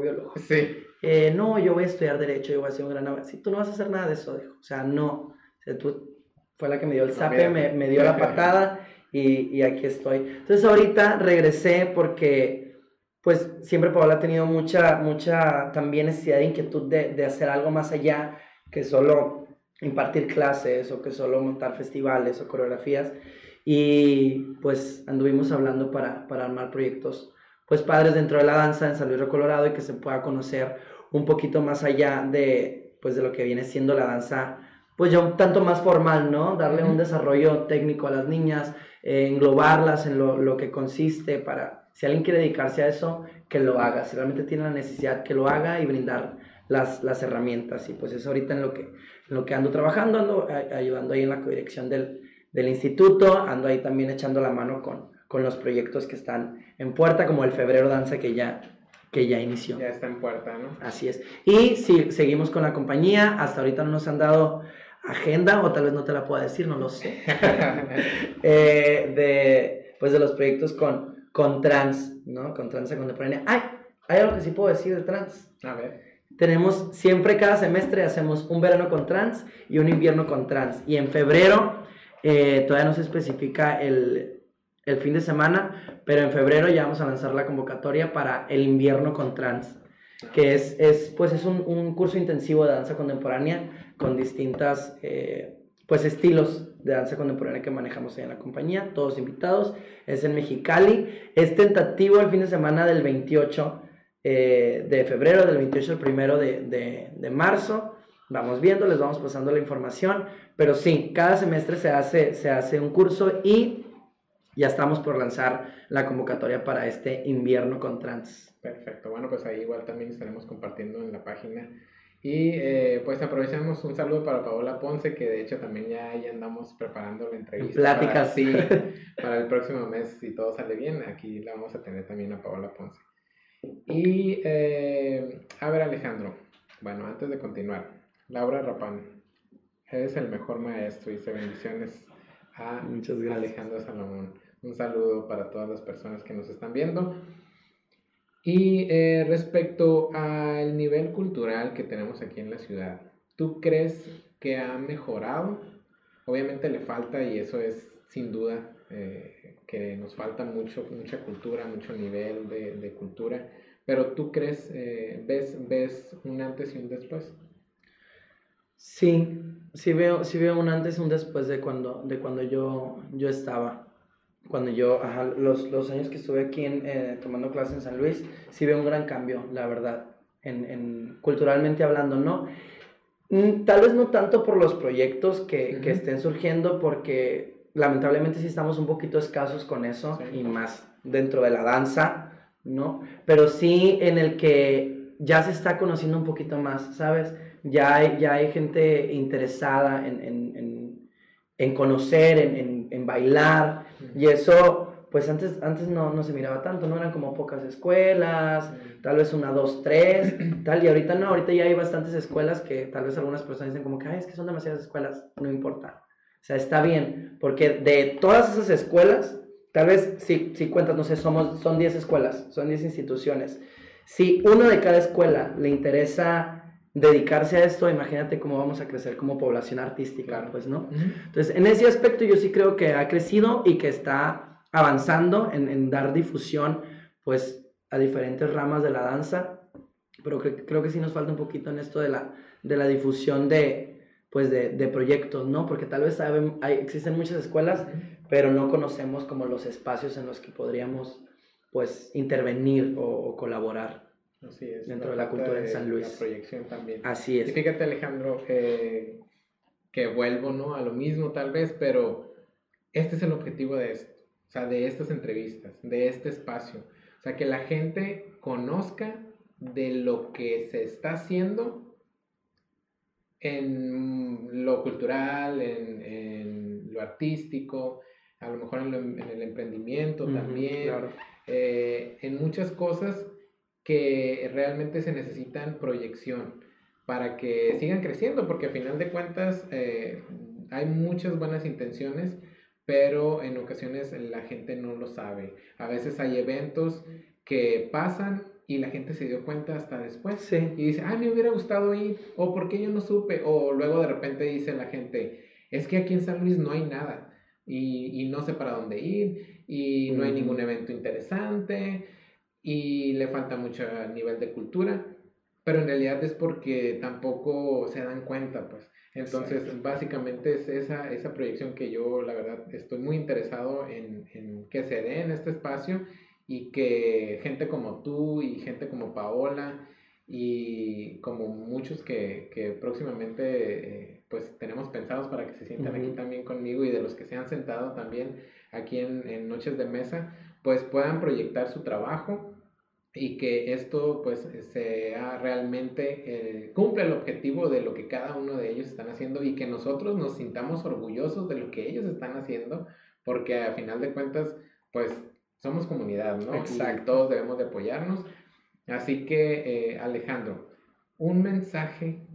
biólogo. Sí. Eh, no, yo voy a estudiar Derecho, yo voy a ser un gran Sí, tú no vas a hacer nada de eso, dijo. O sea, no. O sea, tú fue la que me dio el zape, me, me, dio la patada y, y, aquí estoy. Entonces, ahorita regresé porque, pues, siempre Paola ha tenido mucha, mucha también necesidad de inquietud de, de hacer algo más allá que solo impartir clases o que solo montar festivales o coreografías. Y pues anduvimos hablando para, para armar proyectos pues padres dentro de la danza en San Luis Colorado y que se pueda conocer un poquito más allá de pues de lo que viene siendo la danza pues ya un tanto más formal, ¿no? Darle un desarrollo técnico a las niñas, eh, englobarlas en lo, lo, que consiste para, si alguien quiere dedicarse a eso, que lo haga, si realmente tiene la necesidad, que lo haga y brindar las, las herramientas. Y pues es ahorita en lo que, en lo que ando trabajando, ando ayudando ahí en la codirección del, del instituto, ando ahí también echando la mano con, con los proyectos que están en puerta, como el Febrero Danza que ya, que ya inició. Ya está en puerta, ¿no? Así es. Y si seguimos con la compañía, hasta ahorita no nos han dado agenda, o tal vez no te la pueda decir, no lo sé, eh, de, pues de los proyectos con, con trans, ¿no? Con trans contemporánea. ¡Ay! Hay algo que sí puedo decir de trans. A ver. Tenemos, siempre cada semestre hacemos un verano con trans y un invierno con trans. Y en febrero eh, todavía no se especifica el, el fin de semana, pero en febrero ya vamos a lanzar la convocatoria para el invierno con trans, que es, es pues es un, un curso intensivo de danza contemporánea con distintas eh, pues estilos de danza contemporánea que manejamos en la compañía, todos invitados, es en Mexicali, es tentativo el fin de semana del 28 eh, de febrero, del 28 al primero de, de, de marzo, vamos viendo, les vamos pasando la información, pero sí, cada semestre se hace, se hace un curso y ya estamos por lanzar la convocatoria para este invierno con trans. Perfecto, bueno, pues ahí igual también estaremos compartiendo en la página. Y eh, pues aprovechamos un saludo para Paola Ponce, que de hecho también ya, ya andamos preparando la entrevista. Pláticas. Sí, para el próximo mes, si todo sale bien, aquí la vamos a tener también a Paola Ponce. Y eh, a ver Alejandro, bueno, antes de continuar, Laura Rapán, eres el mejor maestro y se bendiciones a Muchas gracias. Alejandro Salomón. Un saludo para todas las personas que nos están viendo. Y eh, respecto al nivel cultural que tenemos aquí en la ciudad, ¿tú crees que ha mejorado? Obviamente le falta y eso es sin duda eh, que nos falta mucho, mucha cultura, mucho nivel de, cultura, pero ¿tú crees, eh, ves, ves un antes y un después? Sí, sí veo, sí veo un antes y un después de cuando, de cuando yo, yo estaba. Cuando yo, ajá, los, los años que estuve aquí en, eh, tomando clases en San Luis, sí veo un gran cambio, la verdad, en, en, culturalmente hablando, ¿no? Mm, Tal vez no tanto por los proyectos que, que Ujú. estén surgiendo, porque lamentablemente sí estamos un poquito escasos con eso, Sí. y más dentro de la danza, ¿no? Pero sí en el que ya se está conociendo un poquito más, ¿sabes? Ya hay, ya hay gente interesada en, en, conocer, en bailar, y eso, pues antes, antes no, no se miraba tanto, no eran como pocas escuelas, tal vez una, dos, tres, tal, y ahorita no, ahorita ya hay bastantes escuelas que tal vez algunas personas dicen como que, ay, es que son demasiadas escuelas, no importa. O sea, está bien, porque de todas esas escuelas, tal vez si, si cuentas, no sé, somos, son 10 escuelas, son 10 instituciones. Si uno de cada escuela le interesa dedicarse a esto, imagínate cómo vamos a crecer como población artística, pues, ¿no? Entonces, en ese aspecto yo sí creo que ha crecido y que está avanzando en, en dar difusión, pues, a diferentes ramas de la danza, pero cre- creo que sí nos falta un poquito en esto de la, de la difusión de, pues, de, de proyectos, ¿no? Porque tal vez saben, hay, existen muchas escuelas, pero no conocemos como los espacios en los que podríamos, pues, intervenir o, o colaborar. Así es. Dentro de la cultura en San Luis. La proyección también. Así Y es. fíjate Alejandro, eh, que vuelvo ¿no? a lo mismo tal vez, pero este es el objetivo de esto, o sea, de estas entrevistas, de este espacio. O sea, que la gente conozca de lo que se está haciendo en lo cultural, en, en lo artístico, a lo mejor en, lo- en el emprendimiento también, claro. eh, en muchas cosas que realmente se necesitan proyección para que sigan creciendo, porque a final de cuentas eh, hay muchas buenas intenciones, pero en ocasiones la gente no lo sabe. A veces hay eventos que pasan y la gente se dio cuenta hasta después. Sí. Y dice, ay, me hubiera gustado ir, o ¿por qué yo no supe? O luego de repente dice la gente, es que aquí en San Luis no hay nada y, y no sé para dónde ir y no hay ningún evento interesante y le falta mucho nivel de cultura, pero en realidad es porque tampoco se dan cuenta, pues. Entonces, Exacto. básicamente es esa, esa proyección que yo, la verdad, estoy muy interesado en, en que se dé en este espacio y que gente como tú y gente como Paola y como muchos que, que próximamente eh, pues tenemos pensados para que se sientan aquí Ujú. también conmigo y de los que se han sentado también aquí en, en Noches de Mesa, pues puedan proyectar su trabajo y que esto pues sea realmente eh, cumple el objetivo de lo que cada uno de ellos están haciendo y que nosotros nos sintamos orgullosos de lo que ellos están haciendo porque a final de cuentas pues somos comunidad, ¿no? Y Exacto. todos debemos de apoyarnos. Así que eh, Alejandro, un mensaje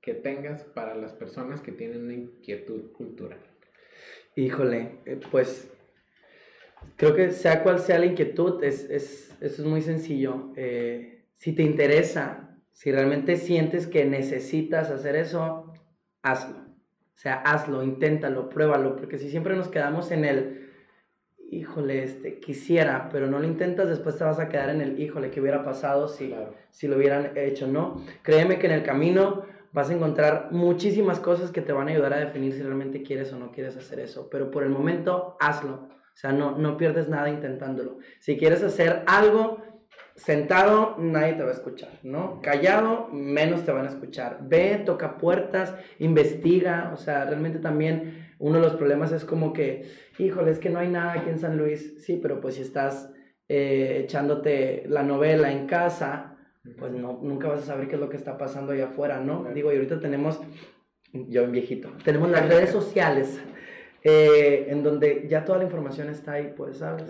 que tengas para las personas que tienen una inquietud cultural. Híjole, eh, pues creo que sea cual sea la inquietud, es, es, eso es muy sencillo. Eh, si te interesa, si realmente sientes que necesitas hacer eso, hazlo. O sea, hazlo, inténtalo, pruébalo, porque si siempre nos quedamos en el, híjole, este, quisiera, pero no lo intentas, después te vas a quedar en el, híjole, ¿qué hubiera pasado si, si lo hubieran hecho, no? Créeme que en el camino vas a encontrar muchísimas cosas que te van a ayudar a definir si realmente quieres o no quieres hacer eso, pero por el momento hazlo, o sea, no, no pierdes nada intentándolo. Si quieres hacer algo, sentado, nadie te va a escuchar, ¿no? Callado, menos te van a escuchar. Ve, toca puertas, investiga, o sea, realmente también uno de los problemas es como que, híjole, es que no hay nada aquí en San Luis, sí, pero pues si estás eh, echándote la novela en casa, pues no, nunca vas a saber qué es lo que está pasando allá afuera, ¿no? Digo, y ahorita tenemos, yo en viejito, tenemos las redes sociales, eh, en donde ya toda la información está ahí, pues, ¿sabes?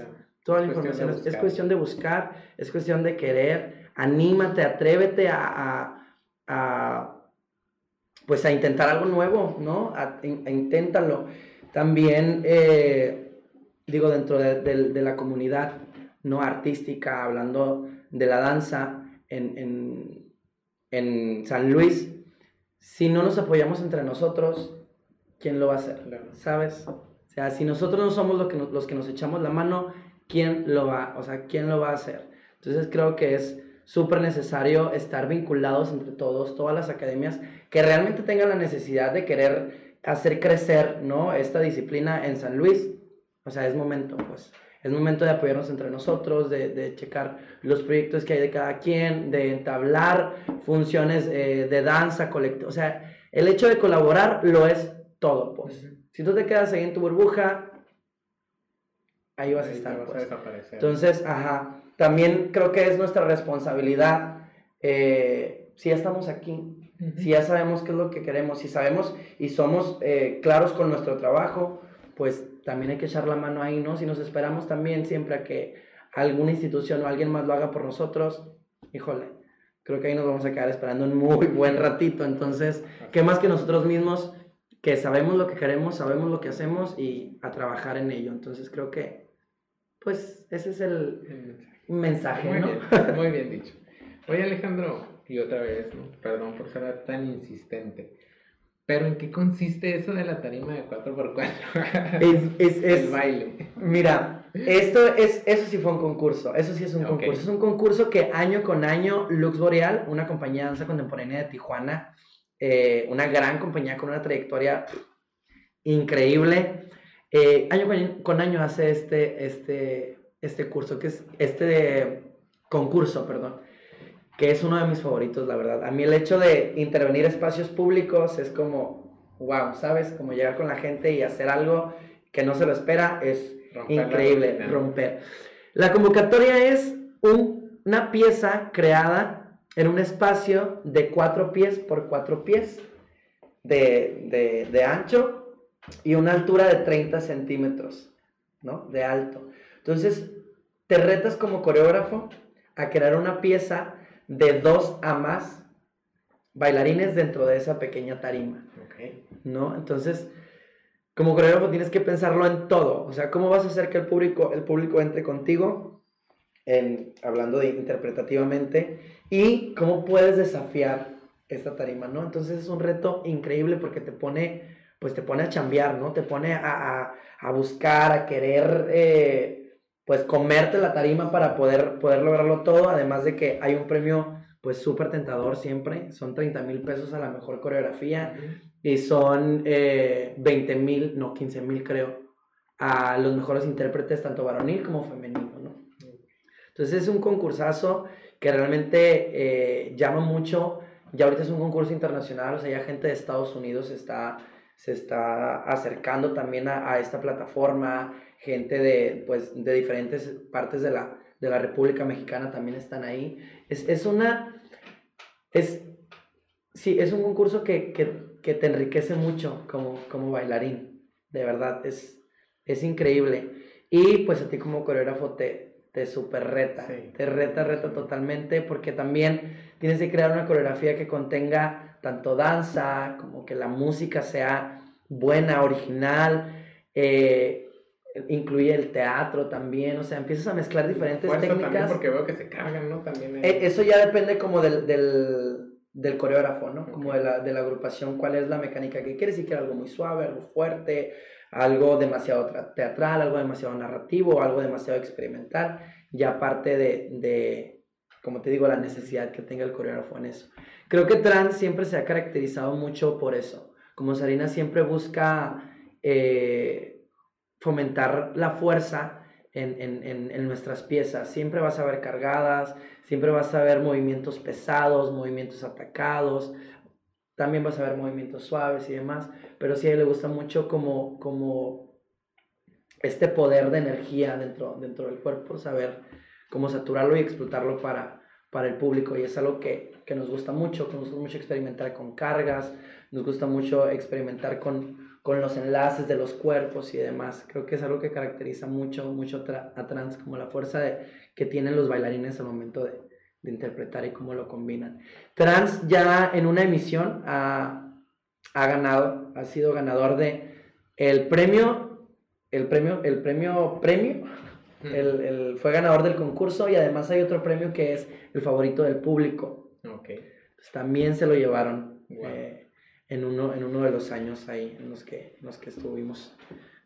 Toda la información es, cuestión de buscar, es cuestión de querer, anímate, atrévete a, pues a intentar algo nuevo, ¿no? A, inténtalo. También, eh, digo, dentro de, la comunidad no artística, hablando de la danza en, en, San Luis, si no nos apoyamos entre nosotros, ¿quién lo va a hacer? ¿Sabes? O sea, si nosotros no somos los que los que nos echamos la mano, ¿quién lo va, o sea, quién lo va a hacer? Entonces creo que es súper necesario estar vinculados entre todos, todas las academias que realmente tengan la necesidad de querer hacer crecer, ¿no? Esta disciplina en San Luis. O sea, es momento, pues. Es momento de apoyarnos entre nosotros, de, de checar los proyectos que hay de cada quien, de entablar funciones eh, de danza colectiva. O sea, el hecho de colaborar lo es todo, pues. Si tú te quedas ahí en tu burbuja, ahí vas a estar. pues. Entonces, ajá, también creo que es nuestra responsabilidad, eh, si ya estamos aquí, si ya sabemos qué es lo que queremos, si sabemos y somos eh, claros con nuestro trabajo, pues también hay que echar la mano ahí, ¿no? Si nos esperamos también siempre a que alguna institución o alguien más lo haga por nosotros, híjole, creo que ahí nos vamos a quedar esperando un muy buen ratito. Entonces, ¿qué más que nosotros mismos que sabemos lo que queremos, sabemos lo que hacemos y a trabajar en ello? Entonces, creo que pues ese es el, mensaje, muy ¿no? Bien, muy bien dicho. Oye Alejandro, y otra vez, perdón por ser tan insistente, pero ¿en qué consiste eso de la tarima de 4x4? Es, es, el baile. Mira, esto es, eso sí fue un concurso, eso sí es un concurso. Es un concurso que año con año Lux Boreal, una compañía de danza contemporánea de Tijuana, eh, una gran compañía con una trayectoria increíble, eh, año con, año hace este, este, este curso, que es este concurso, perdón, que es uno de mis favoritos, la verdad. A mí el hecho de intervenir espacios públicos es como, wow, ¿sabes? Como llegar con la gente y hacer algo que no se lo espera es increíble, romper. La convocatoria es una pieza creada en un espacio de cuatro pies por cuatro pies de, de, de ancho y una altura de 30 centímetros, ¿no? De alto. Entonces, te retas como coreógrafo a crear una pieza de dos a más bailarines dentro de esa pequeña tarima, ¿no? Entonces, como coreógrafo tienes que pensarlo en todo, o sea, cómo vas a hacer que el público, el público entre contigo, en, hablando de interpretativamente, y cómo puedes desafiar esta tarima, ¿no? Entonces es un reto increíble porque te pone pues te pone a chambear, ¿no? Te pone a, buscar, a querer, eh, pues comerte la tarima para poder, poder lograrlo todo, además de que hay un premio pues súper tentador siempre, son 30 mil pesos a la mejor coreografía y son eh, 20 mil, no 15 mil creo, a los mejores intérpretes tanto varonil como femenino, ¿no? Entonces es un concursazo que realmente eh, llama mucho, ya ahorita es un concurso internacional, o sea, ya gente de Estados Unidos está se está acercando también a, esta plataforma, gente de, pues, de diferentes partes de la, de la República Mexicana también están ahí. Es, es una, es, sí, es un concurso que, que, que, te enriquece mucho como, como bailarín, de verdad, es, es increíble. Y pues a ti como coreógrafo te, te super reta, te reta, reta totalmente, porque también tienes que crear una coreografía que contenga tanto danza como que la música sea buena, original, eh, incluye el teatro también, o sea, empiezas a mezclar diferentes técnicas. También porque veo que se cargan, ¿no? También eh, Eso ya depende como del, del, del coreógrafo, ¿no? Como de la, de la agrupación, cuál es la mecánica que quiere, si quiere algo muy suave, algo fuerte, algo demasiado teatral, algo demasiado narrativo, algo demasiado experimental, y aparte de, de, como te digo, la necesidad que tenga el coreógrafo en eso. Creo que Trans siempre se ha caracterizado mucho por eso. Como Sarina siempre busca eh, fomentar la fuerza en, en, en, nuestras piezas. Siempre vas a ver cargadas, siempre vas a ver movimientos pesados, movimientos atacados, también vas a ver movimientos suaves y demás, pero sí a él le gusta mucho como, como este poder de energía dentro, dentro del cuerpo, saber cómo saturarlo y explotarlo para, para el público. Y es algo que, que nos gusta mucho, nos gusta mucho experimentar con cargas, nos gusta mucho experimentar con, con los enlaces de los cuerpos y demás. Creo que es algo que caracteriza mucho, mucho a trans, como la fuerza que tienen los bailarines al momento de, de, interpretar y cómo lo combinan. Trans ya en una emisión ha, ha ganado, ha sido ganador de el premio, el premio, el premio, premio, el, el, fue ganador del concurso y además hay otro premio que es el favorito del público. Okay. también se lo llevaron. Eh, en uno, en uno de los años ahí en los que, en los que estuvimos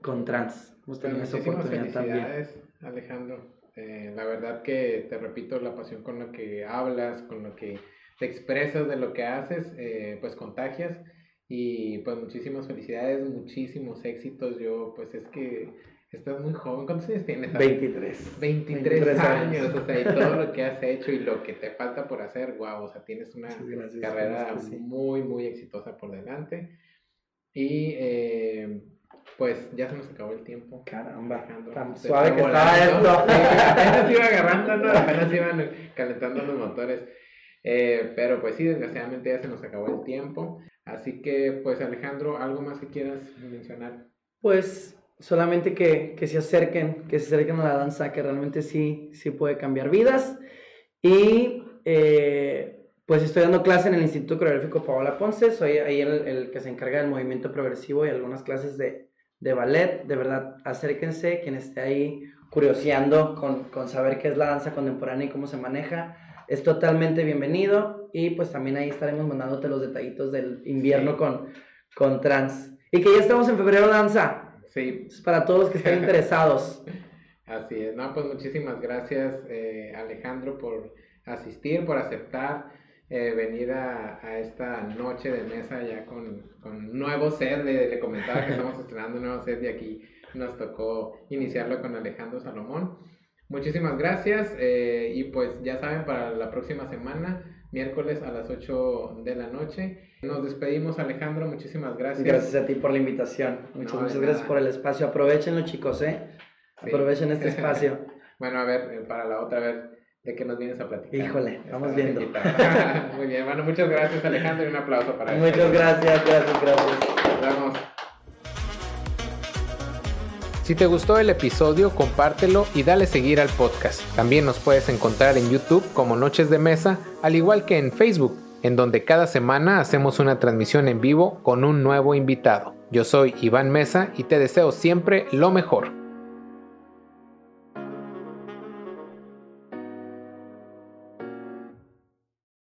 con trans. Hemos tenido esa oportunidad también. Alejandro. Eh, la verdad que te repito, la pasión con la que hablas, con lo que te expresas de lo que haces, eh, pues contagias. Y pues muchísimas felicidades, muchísimos éxitos. Yo pues es que Estás muy joven. ¿Cuántos años tienes? 23. 23, años. O sea, y todo lo que has hecho y lo que te falta por hacer, wow. O sea, tienes una carrera muy, muy exitosa por delante. Y eh, pues ya se nos acabó el tiempo. Caramba, tan suave que estaba esto. apenas iba agarrando, apenas iban calentando los motores. Eh, pero pues sí, desgraciadamente ya se nos acabó el tiempo. Así que, pues Alejandro, ¿algo más que quieras mencionar? Pues solamente que, que, se acerquen, que se acerquen a la danza, que realmente sí, sí puede cambiar vidas. Y eh, pues estoy dando clase en el Instituto Coreográfico Paola Ponce, soy ahí el, el, que se encarga del movimiento progresivo y algunas clases de, de, ballet. De verdad, acérquense, quien esté ahí curioseando con, con saber qué es la danza contemporánea y cómo se maneja. Es totalmente bienvenido y pues también ahí estaremos mandándote los detallitos del invierno con, con trans. Y que ya estamos en febrero danza. Sí. Es para todos los que estén interesados. Así es. No, pues muchísimas gracias, eh, Alejandro, por asistir, por aceptar eh, venir a, a, esta noche de mesa ya con, con nuevo set. Le, le comentaba que estamos estrenando un nuevo set y aquí nos tocó iniciarlo con Alejandro Salomón. Muchísimas gracias eh, y pues ya saben, para la próxima semana miércoles a las 8 de la noche. Nos despedimos, Alejandro, muchísimas gracias. Gracias a ti por la invitación. Muchas, muchas gracias por el espacio. Aprovechenlo, chicos, ¿eh? Aprovechen este espacio. bueno, a ver, eh, para la otra, vez, ¿de qué nos vienes a platicar? Híjole, vamos viendo. Muy bien, bueno, muchas gracias, Alejandro, y un aplauso para Muchas gracias, gracias, gracias. Nos vemos. Si te gustó el episodio, compártelo y dale seguir al podcast. También nos puedes encontrar en YouTube como Noches de Mesa, al igual que en Facebook, en donde cada semana hacemos una transmisión en vivo con un nuevo invitado. Yo soy Iván Mesa y te deseo siempre lo mejor.